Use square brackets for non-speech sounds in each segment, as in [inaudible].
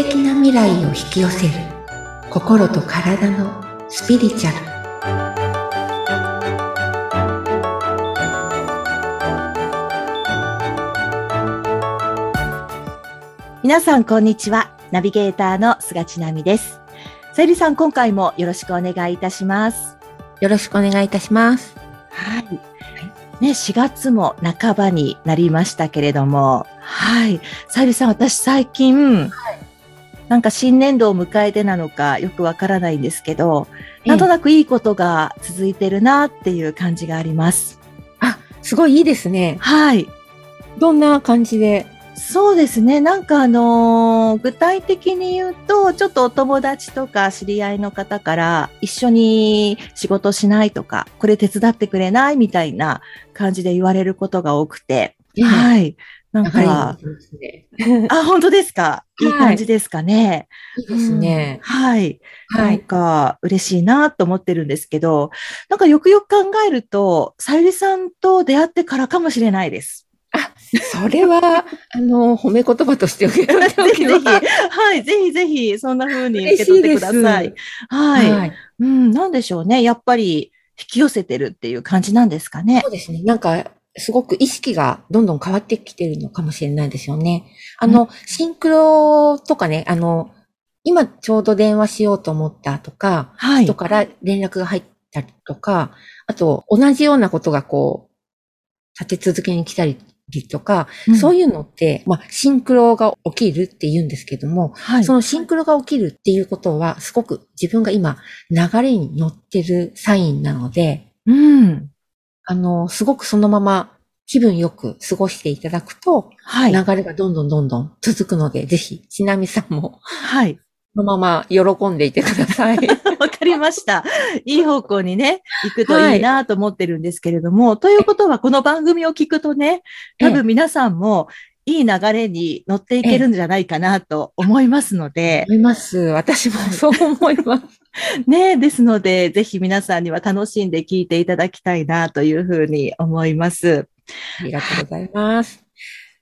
敵な未来を引き寄せる心と体のスピリチュアル皆さん、こんにちは。ナビゲーターの菅千奈美です。さゆりさん、今回もよろしくお願いいたします。よろしくお願いいたしますはい。ね、4月も半ばになりましたけれども、はい。さゆりさん、私最近、なんか新年度を迎えてなのかよくわからないんですけど、なんとなくいいことが続いてるなっていう感じがあります。あすごいいいですねはい。どんな感じで？そうですね。なんかあのー具体的に言うと、ちょっとお友達とか知り合いの方から一緒に仕事しないとか、これ手伝ってくれないみたいな感じで言われることが多くて。いはい。なんか、いですねあ、本当ですか？いいはい感じですかね？いいですねうんはい。なんはいか嬉しいなと思ってるんですけど、なんかよくよく考えると、さゆりさんと出会ってからかもしれないです。それは [laughs] あの褒め言葉として受け取っておぜひぜひ、きますはい、ぜひぜひ、そんな風に受け取ってください。はい、はいうん、なんでしょうね。やっぱり引き寄せてるっていう感じなんですかね？そう。ですね。なんか、すごく意識がどんどん変わってきてるのかもしれないですよね。あの、シンクロとかね、あの、今ちょうど電話しようと思ったとか、はい人。から連絡が入ったりとか、あと、同じようなことがこう、立て続けに来たりとか、そういいうのって、まあ、シンクロが起きるって言うんですけども、うん、はい。そのシンクロが起きるっていうことは、すごく自分が今、流れに乗ってるサインなので、うん。あの、すごくそのまま気分よく過ごしていただくと、はい。流れがどんどんどんどん続くので、ぜひ、ちなみさんも、はい。そのまま喜んでいてください。[laughs] わかりました。いい方向にね、行くといいなと思ってるんですけれども、ということは、この番組を聞くとね、多分皆さんもいい流れに乗っていけるんじゃないかなと思いますので、思います。私もそう思います。[laughs] ね、ですので、ぜひ皆さんには楽しんで聞いていただきたいなというふうに思います。ありがとうございます。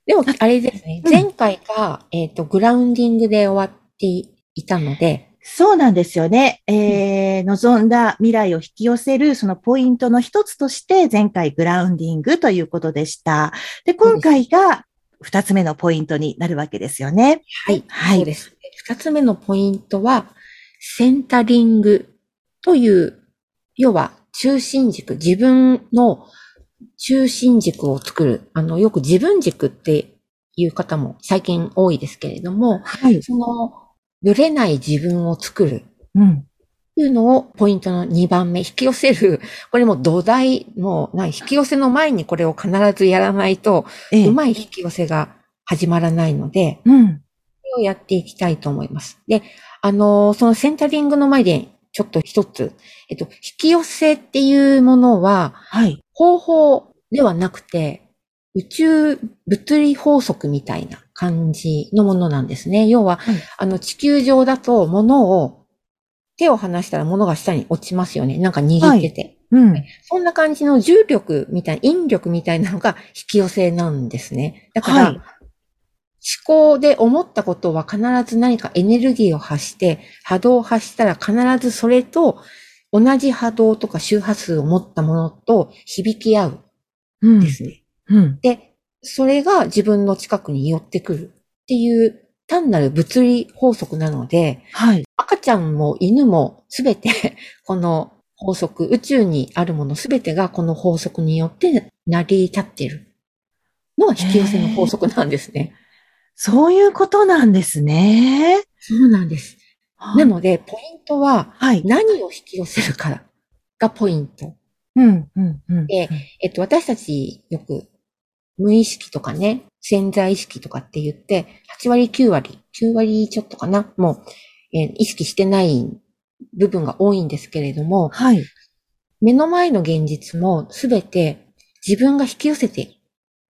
でも、あれですね。うん前回が、えっ、と、グラウンディングで終わっていたので、そうなんですよね。えー、望んだ未来を引き寄せるそのポイントの一つとして、前回グラウンディングということでした。で、今回が二つ目のポイントになるわけですよね。はい。はいそうです。二つ目のポイントは、センタリングという、要は中心軸、自分の中心軸を作る。あの、よく自分軸っていう方も最近多いですけれども、はい。その、ぶれない自分を作る。うん。というのをポイントの2番目、引き寄せる。[laughs] これも土台、もうない、引き寄せの前にこれを必ずやらないと、ええうまい引き寄せが始まらないので、うん。をやっていきたいと思います。で、あのーそのセンタリングの前で、ちょっと一つ、えっと、引き寄せっていうものは、はい。方法ではなくて、宇宙物理法則みたいな感じのものなんですね。要は、はいあの、地球上だと物を、手を離したら物が下に落ちますよね。なんか握ってて。うん。そんな感じの重力みたいな、引力みたいなのが引き寄せなんですね。だから、はい思考で思ったことは必ず何かエネルギーを発して、波動を発したら必ずそれと同じ波動とか周波数を持ったものと響き合ううんんですね。うん。で、それが自分の近くに寄ってくるっていう単なる物理法則なので、はい。赤ちゃんも犬もすべて [laughs] この法則、宇宙にあるものすべてがこの法則によって成り立っているのが引き寄せの法則なんですね。そういうことなんですね。そうなんです。なので、ポイントははい。何を引き寄せるかがポイント。うん、うん、うん。でえっと、私たちよく無意識とかね、潜在意識とかって言って、8割、9割、9割ちょっとかな、もう、えー意識してない部分が多いんですけれども、はい。目の前の現実もすべて自分が引き寄せて、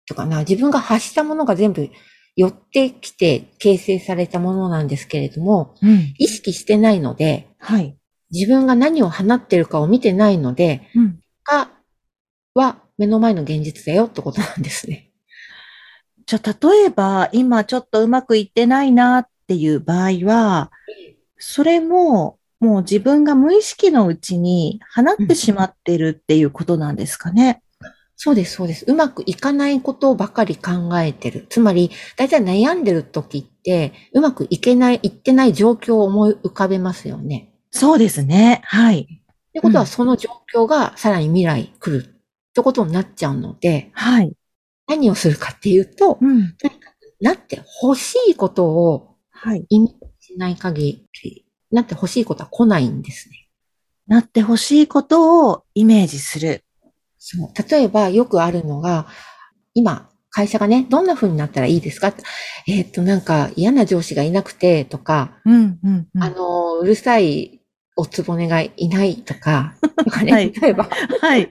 とかな、自分が発したものが全部寄ってきて形成されたものなんですけれども、うん。意識してないので、はい。自分が何を放ってるかを見てないので、うん。が、は目の前の現実だよってことなんですね。[laughs] じゃあ、例えば、今ちょっとうまくいってないなっっていう場合は、それも、もう自分が無意識のうちに放ってしまってるっていうことなんですかね。そうです、そうです。うまくいかないことばかり考えてる。つまり、大体悩んでる時って、うまくいけない、いってない状況を思い浮かべますよね。そうですね。はい。ってことは、うんその状況がさらに未来来るってことになっちゃうので、はい。何をするかっていうと、うん。なって欲しいことをはい。イメージしない限り、なって欲しいことは来ないんですね。なってほしいことをイメージする。そう。例えばよくあるのが、今、会社がね、どんな風になったらいいですか？えーっと、なんか嫌な上司がいなくてとか、うん、うん、うん。あの、うるさいおつぼねがいないとか、とかね、[laughs] はい例えば、はい。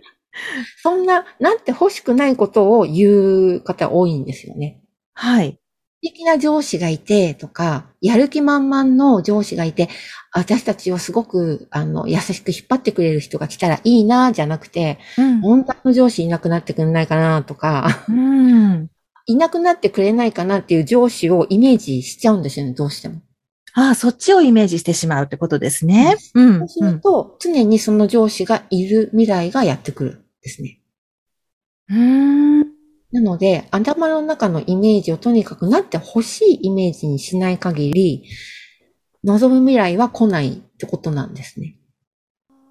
そんな、なんて欲しくないことを言う方多いんですよね。はい。素敵な上司がいてとか、やる気満々の上司がいて、私たちをすごく、あの、優しく引っ張ってくれる人が来たらいいな、じゃなくて、うん。本当の上司いなくなってくれないかな、とか、うん。[laughs] いなくなってくれないかなっていう上司をイメージしちゃうんですよね、どうしても。ああ、そっちをイメージしてしまうってことですね。うん。そうすると、常にその上司がいる未来がやってくるんですね。うん。なので、頭の中のイメージをとにかくなって欲しいイメージにしない限り、望む未来は来ないってことなんですね。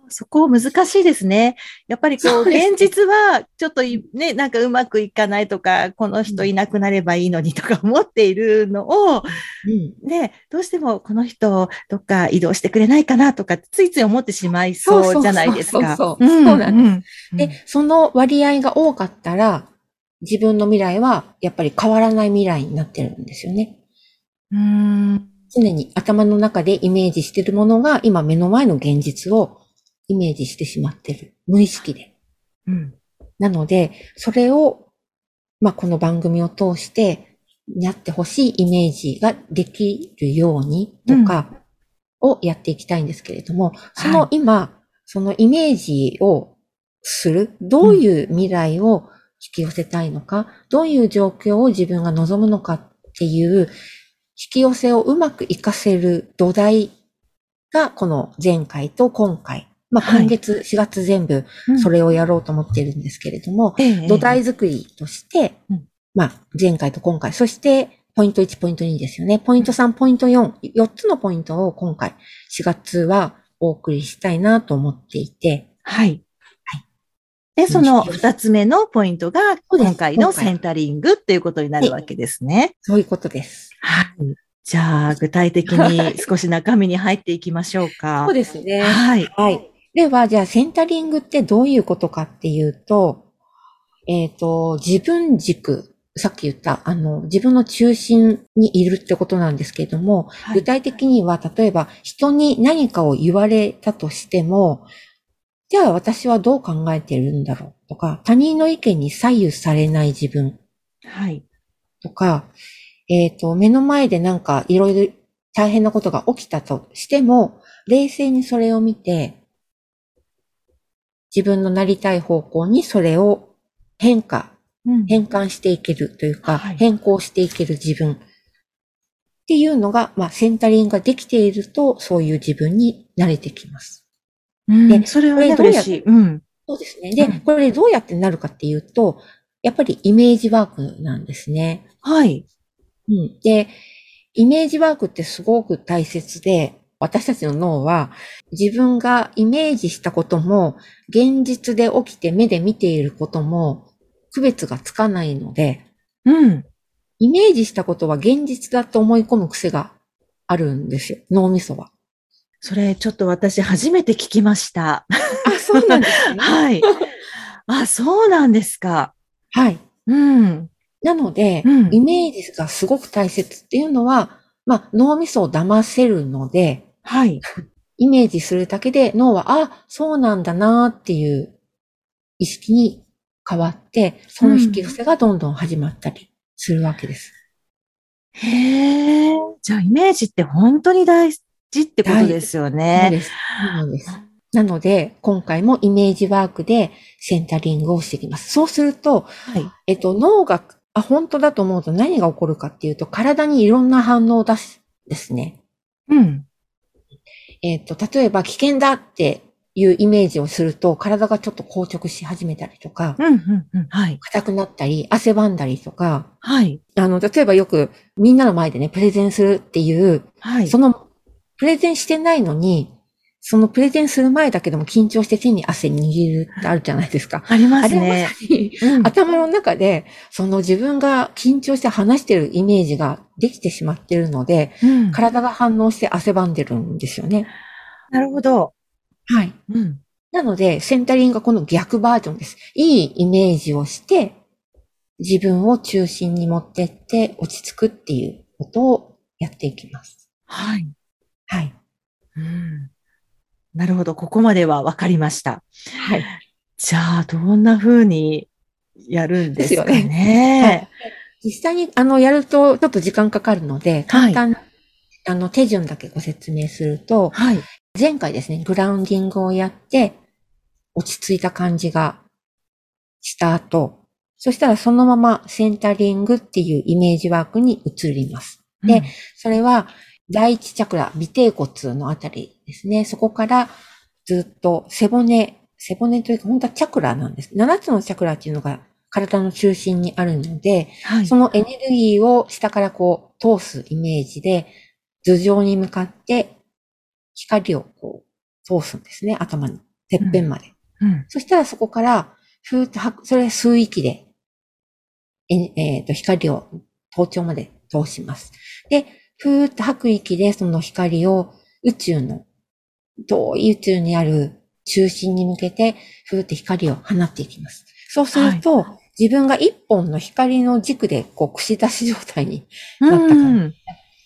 そこ難しいですね。やっぱりこう、現実はちょっといね、なんかうまくいかないとか、この人いなくなればいいのにとか思っているのを、うん。ね、どうしてもこの人どっか移動してくれないかなとか、ついつい思ってしまいそうそうそうそうじゃないですか。そうそうそうなんんで、その割合が多かったら、自分の未来はやっぱり変わらない未来になってるんですよね。うん。常に頭の中でイメージしているものが今目の前の現実をイメージしてしまってる。無意識で。うん。なので、それを、まあ、この番組を通して、やってほしいイメージができるようにとか、をやっていきたいんですけれども、その今、そのイメージをする、どういう未来を引き寄せたいのか、どういう状況を自分が望むのかっていう、引き寄せをうまく活かせる土台が、この前回と今回。まあ、はい。今月4月全部うん。それをやろうと思っているんですけれども、ええ土台作りとしてうん、まあ、前回と今回、そして、ポイント1、ポイント2ですよね。ポイント3、ポイント4、4つのポイントを今回、4月はお送りしたいなと思っていて、はい。はいで、その二つ目のポイントが、今回のセンタリングっていうことになるわけですね。そういうことです。はい。じゃあ、具体的に少し中身に入っていきましょうか。そうですね。はい。はい。では、じゃあ、センタリングってどういうことかっていうと、えっ、と、自分軸、さっき言った、あの、自分の中心にいるってことなんですけれども、はい具体的には、例えば、人に何かを言われたとしても、じゃあ私はどう考えているんだろうとか、他人の意見に左右されない自分はい。とか、えっ、と、目の前でなんかいろいろ大変なことが起きたとしても、冷静にそれを見て、自分のなりたい方向にそれを変化、うん変換していけるというか、はい変更していける自分っていうのが、まあ、センタリングができていると、そういう自分に慣れてきます。うんでそれはね、これどうや嬉しい。うん。そうですね。で、うんこれどうやってなるかっていうと、やっぱりイメージワークなんですね。はい。うん。で、イメージワークってすごく大切で、私たちの脳は自分がイメージしたことも、現実で起きて目で見ていることも、区別がつかないので、うん。イメージしたことは現実だと思い込む癖があるんですよ。脳みそは。それ、ちょっと私初めて聞きました。あ、そうなんですね。[laughs] はい。あ、そうなんですか。はい。うん。なので、うんイメージがすごく大切っていうのは、まあ、脳みそを騙せるので、はい。[laughs] イメージするだけで脳は、あ、そうなんだなっていう意識に変わって、その引き寄せがどんどん始まったりするわけです。へえ。じゃあ、イメージって本当に大事ってことですよそうね。です。そうなんです。なので、今回もイメージワークでセンタリングをしていきます。そうすると、はい。えっと、脳が、あ、本当だと思うと何が起こるかっていうと、体にいろんな反応を出しですね。うん。えっ、と、例えば危険だっていうイメージをすると、体がちょっと硬直し始めたりとか、うん、うん、うん。はい。硬くなったり、汗ばんだりとか、はい。あの、例えばよくみんなの前でね、プレゼンするっていう、はい。その、プレゼンしてないのに、そのプレゼンする前だけでも緊張して手に汗握るってあるじゃないですか。ありまあれはますね。さにうん頭の中で、その自分が緊張して話してるイメージができてしまってるので、うん体が反応して汗ばんでるんですよね。なるほど。はい。うん。なので、センタリングがこの逆バージョンです。いいイメージをして、自分を中心に持ってって落ち着くっていうことをやっていきます。はい。はい。うん。なるほど。ここまでは分かりました。はい。じゃあ、どんな風にやるんですかですよね。実際に、あの、やるとちょっと時間かかるので、簡単な、あの、手順だけご説明すると、はい。前回ですね、グラウンディングをやって、落ち着いた感じがした後、そしたらそのままセンタリングっていうイメージワークに移ります。でそれは、第一チャクラ、尾てい骨のあたりですね。そこからずっと背骨、背骨というか本当はチャクラなんです。7つのチャクラっていうのが体の中心にあるので、はい。そのエネルギーを下からこう通すイメージで、頭上に向かって光をこう通すんですね、頭のてっぺんまで。うん。そしたらそこから、ふーっと吐く、それ吸う息で、え、えーと、光を頭頂まで通します。で、ふーっと吐く息でその光を宇宙の、遠い宇宙にある中心に向けて、ふーっと光を放っていきます。そうすると、自分が一本の光の軸で、こう、串出し状態にうんなった感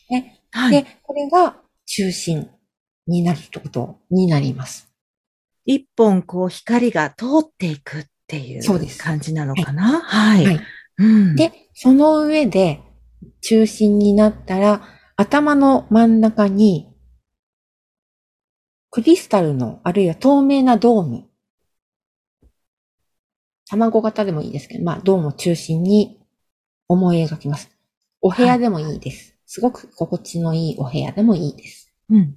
じね。はい。で、これが中心になるってことになります。一本こう光が通っていくっていう感じなのかな？はい。はいうん。で、その上で中心になったら、頭の真ん中に、クリスタルの、あるいは透明なドーム。卵型でもいいですけど、まあ、ドームを中心に思い描きます。お部屋でもいいです。すごく心地のいいお部屋でもいいです。うん。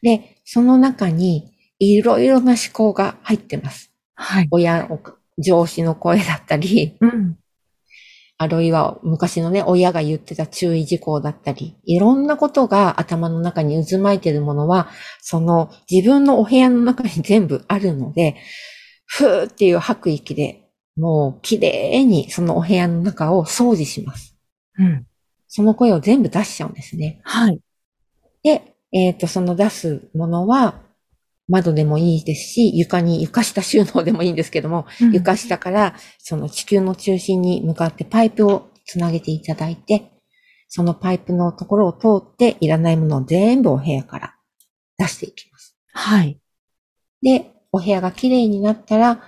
で、その中に、いろいろな思考が入ってます。はい。親、上司の声だったり、うん。あるいは昔のね、親が言ってた注意事項だったり、いろんなことが頭の中に渦巻いてるものは、その自分のお部屋の中に全部あるので、ふーっていう吐く息で、もう綺麗にそのお部屋の中を掃除します。うん。その声を全部出しちゃうんですね。はい。で、えっ、と、その出すものは、窓でもいいですし、床に、床下収納でもいいんですけども、床下からその地球の中心に向かってパイプをつなげていただいて、そのパイプのところを通っていらないものを全部お部屋から出していきます。はい。で、お部屋が綺麗になったら、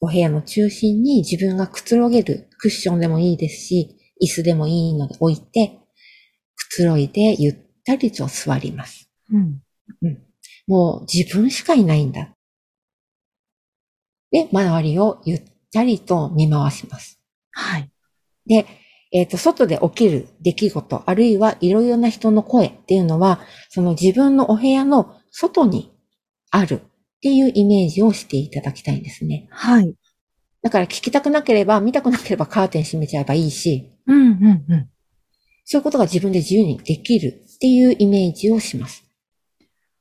お部屋の中心に自分がくつろげるクッションでもいいですし、椅子でもいいので置いて、くつろいでゆったりと座ります。うん。もう自分しかいないんだ。で、周りをゆったりと見回します。はい。で、えっ、と、外で起きる出来事、あるいはいろいろな人の声っていうのは、その自分のお部屋の外にあるっていうイメージをしていただきたいんですね。はい。だから聞きたくなければ、見たくなければカーテン閉めちゃえばいいし、うん、うん、うん。そういうことが自分で自由にできるっていうイメージをします。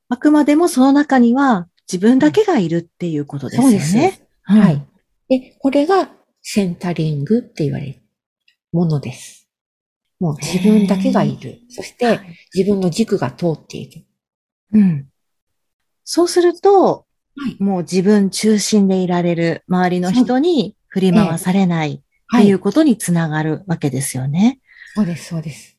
あくまでもその中には自分だけがいるっていうことですよね。そうですうんはい。で、これがセンタリングって言われるものです。もう自分だけがいる。そして自分の軸が通っている。うん。そうすると、はいもう自分中心でいられる周りの人に振り回されないっていうことにつながるわけですよね。そうです、そうです。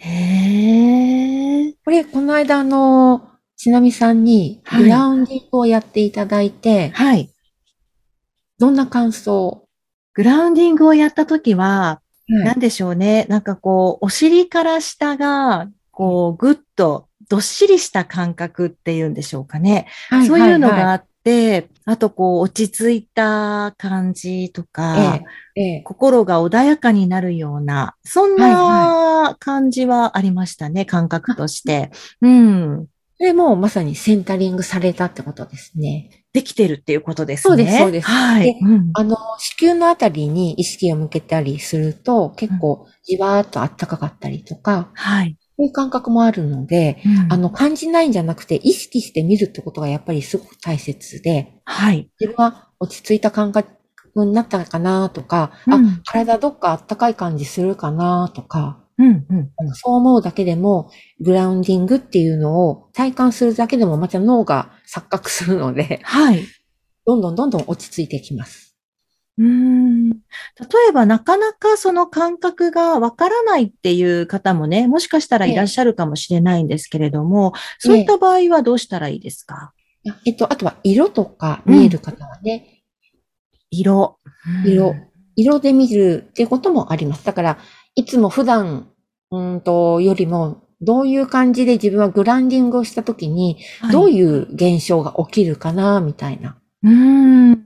へえ。これ、この間、あの、ちなみさんにはいグラウンディングをやっていただいて、はい。どんな感想グラウンディングをやったときは、んでしょうね。なんかこう、お尻から下が、こう、ぐっと、どっしりした感覚っていうんでしょうかね。そういうのがあっで、あとこう落ち着いた感じとか、ええ、ええ、心が穏やかになるような、そんな感じはありましたね、感覚として。うん。それもまさにセンタリングされたってことですね。できてるっていうことですね。そうですそうですはいで。うんあの、子宮のあたりに意識を向けたりすると、結構じわーっと暖かかったりとか、はい。そういう感覚もあるので、うんあの、感じないんじゃなくて、意識して見るってことがやっぱりすごく大切で、はい。自分は落ち着いた感覚になったかなとか、うんあ、体どっか暖かい感じするかなとか、うん、うん。そう思うだけでも、グラウンディングっていうのを体感するだけでもまた脳が錯覚するので、はい。どんどんどんどん落ち着いてきます。うーん例えば、なかなかその感覚がわからないっていう方もね、もしかしたらいらっしゃるかもしれないんですけれども、そういった場合はどうしたらいいですか？あえっと、あとは色とか見える方はね、色。色色で見るっていうこともあります。だから、いつも普段、うんと、よりも、どういう感じで自分はグランディングをしたときに、どういいう現象が起きるかな、みたいな。う、うん。を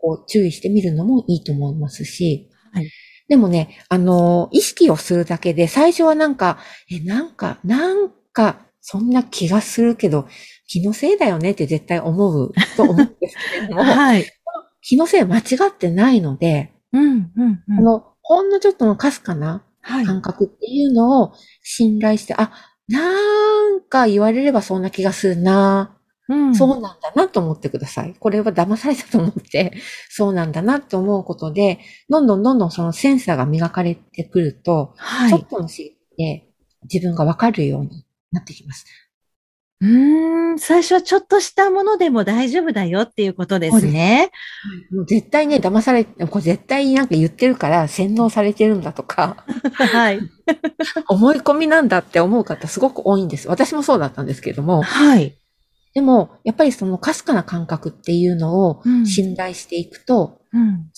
こう注意してみるのもいいと思いますし、はいでもね、あの、意識をするだけで、最初はなんか、え、なんか、なんか、そんな気がするけど、気のせいだよねって絶対思うと思うんですけれども、[laughs] はい。気のせい間違ってないので、うん、うん、うん。あの、ほんのちょっとのかすかなはい。感覚っていうのを信頼して、あ、なんか言われればそんな気がするな、うんそうなんだなと思ってください。これは騙されたと思って、そうなんだなって思うことで、どんどんどんどんそのセンサーが磨かれてくると、はい。ちょっとの刺激で自分がわかるようになってきます。うーん、最初はちょっとしたものでも大丈夫だよっていうことですね。もう絶対ね、騙されて、これ絶対なんか言ってるから洗脳されてるんだとか、はい。[laughs] 思い込みなんだって思う方すごく多いんです。私もそうだったんですけれども、はい。でも、やっぱりそのかすかな感覚っていうのをうん信頼していくと、うん。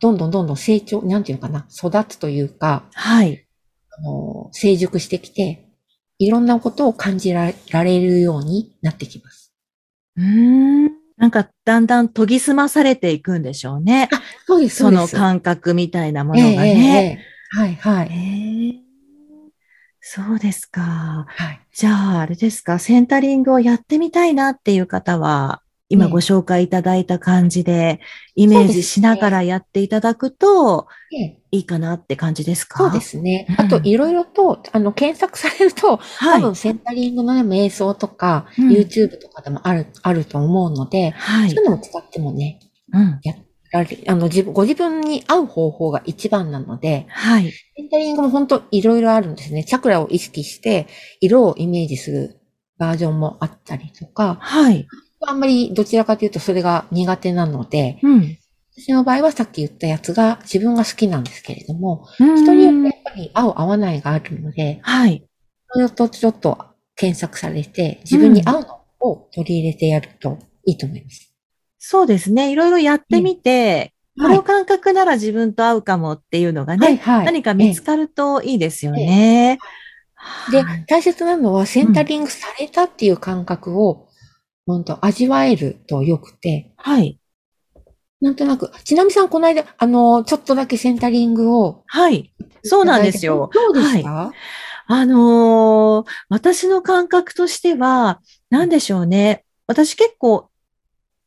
どんどんどんどん成長、なんていうのかな、育つというか、はい。あの、成熟してきて、いろんなことを感じられるようになってきます。うーん。なんか、だんだん研ぎ澄まされていくんでしょうね。そうです、そのです感覚みたいなものええがね。ええええはい、はい。へえそうですか。はい。じゃあ、あれですか、センタリングをやってみたいなっていう方は、今ええご紹介いただいた感じで、イメージしながらやっていただくとええいいかなって感じですか？そうで。すねうん。あと、いろいろと、あの、検索されると、はい。多分センタリングのね、瞑想とか、うん YouTube とかでもある、あると思うので、はいそういうのを使ってもね、うん。られあの、自分、ご自分に合う方法が一番なので、はい。センタリングも本当いろいろあるんですね。チャクラを意識して、色をイメージするバージョンもあったりとか、はい。あんまりどちらかというとそれが苦手なので、うん。私の場合はさっき言ったやつが自分が好きなんですけれども、人人によってやっぱり合う合わないがあるので、はい。それとちょっと検索されて、自分に合うのを取り入れてやるといいと思います。そうですね。いろいろやってみて、こはいの感覚なら自分と合うかもっていうのがね、はいはい。何か見つかるといいですよね。ではい、大切なのはセンタリングされたっていう感覚を、本当味わえると良くて、はい。なんとなく、ちなみさんこの間、あの、ちょっとだけセンタリングを。はい。そうなんですよ。どうでした、あのー私の感覚としては、なんでしょうね。私結構、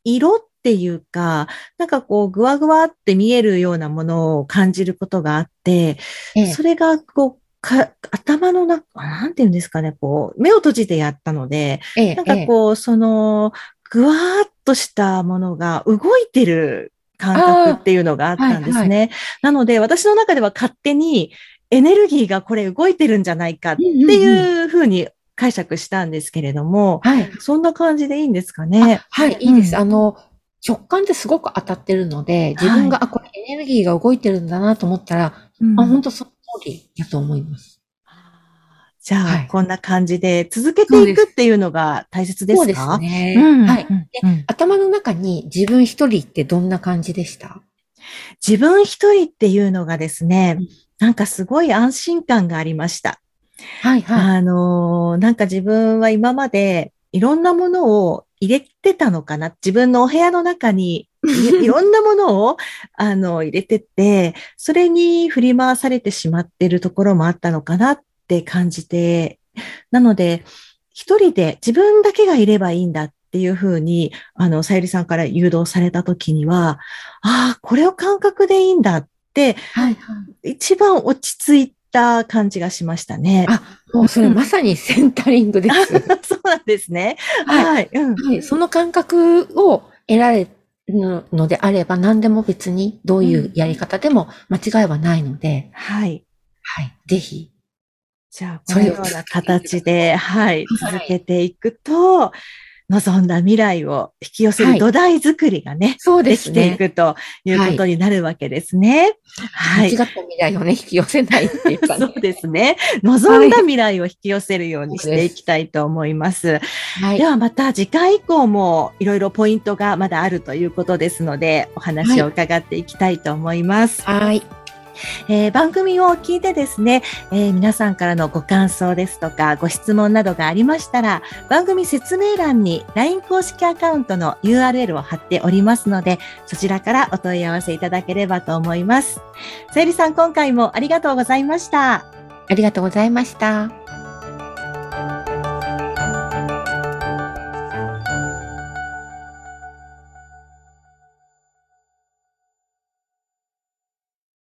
色っていうか、なんかこう、ぐわぐわって見えるようなものを感じることがあって、ええそれがこう、か、頭の中、なんていうんですかね、こう、目を閉じてやったので、ええなんかこう、その、ぐわーっとしたものが動いてる感覚っていうのがあったんですね。はいなので、私の中では勝手にエネルギーがこれ動いてるんじゃないかってうんうんうんいうふうに解釈したんですけれども、はい。そんな感じでいいんですかね。はい、いいです。うんあの、直感ってすごく当たってるので、自分が、あ、これエネルギーが動いてるんだなと思ったら、うんあ、本当そりだと思います。じゃあ、はいこんな感じで続けていくっていうのが大切ですか？そうですね。うんはい。頭の中に自分一人ってどんな感じでした？自分一人っていうのがですねうん、なんかすごい安心感がありました。はい、はい。あのーなんか自分は今までいろんなものを入れてたのかな？自分のお部屋の中に [laughs] いろんなものを、あの、入れてって、それに振り回されてしまってるところもあったのかなって感じて、なので、一人で自分だけがいればいいんだっていうふうに、あの、さゆりさんから誘導されたときには、ああ、これを感覚でいいんだって、はいはい、一番落ち着いた感じがしましたね。あ、もうそれまさにセンタリングです。[laughs] そうなんですね。はい。うんはい、その感覚を得られるのであれば、何でも別にどういうやり方でも間違いはないので、はい。はい。ぜひ。じゃあ、このような形で、はい、続けていくと、望んだ未来を引き寄せる土台作りがね、はい、そうですね。できていくということになるわけですね。はい。間違った未来をね、引き寄せないっていうか、ね、[laughs] そうですね。望んだ未来を引き寄せるようにしていきたいと思います。はい、ではまた次回以降もいろいろポイントがまだあるということですので、お話を伺っていきたいと思います。はい。えー、番組を聞いてですね、えー、皆さんからのご感想ですとか、ご質問などがありましたら、番組説明欄に LINE 公式アカウントの URL を貼っておりますので、そちらからお問い合わせいただければと思います。さゆりさん、今回もありがとうございました。ありがとうございました。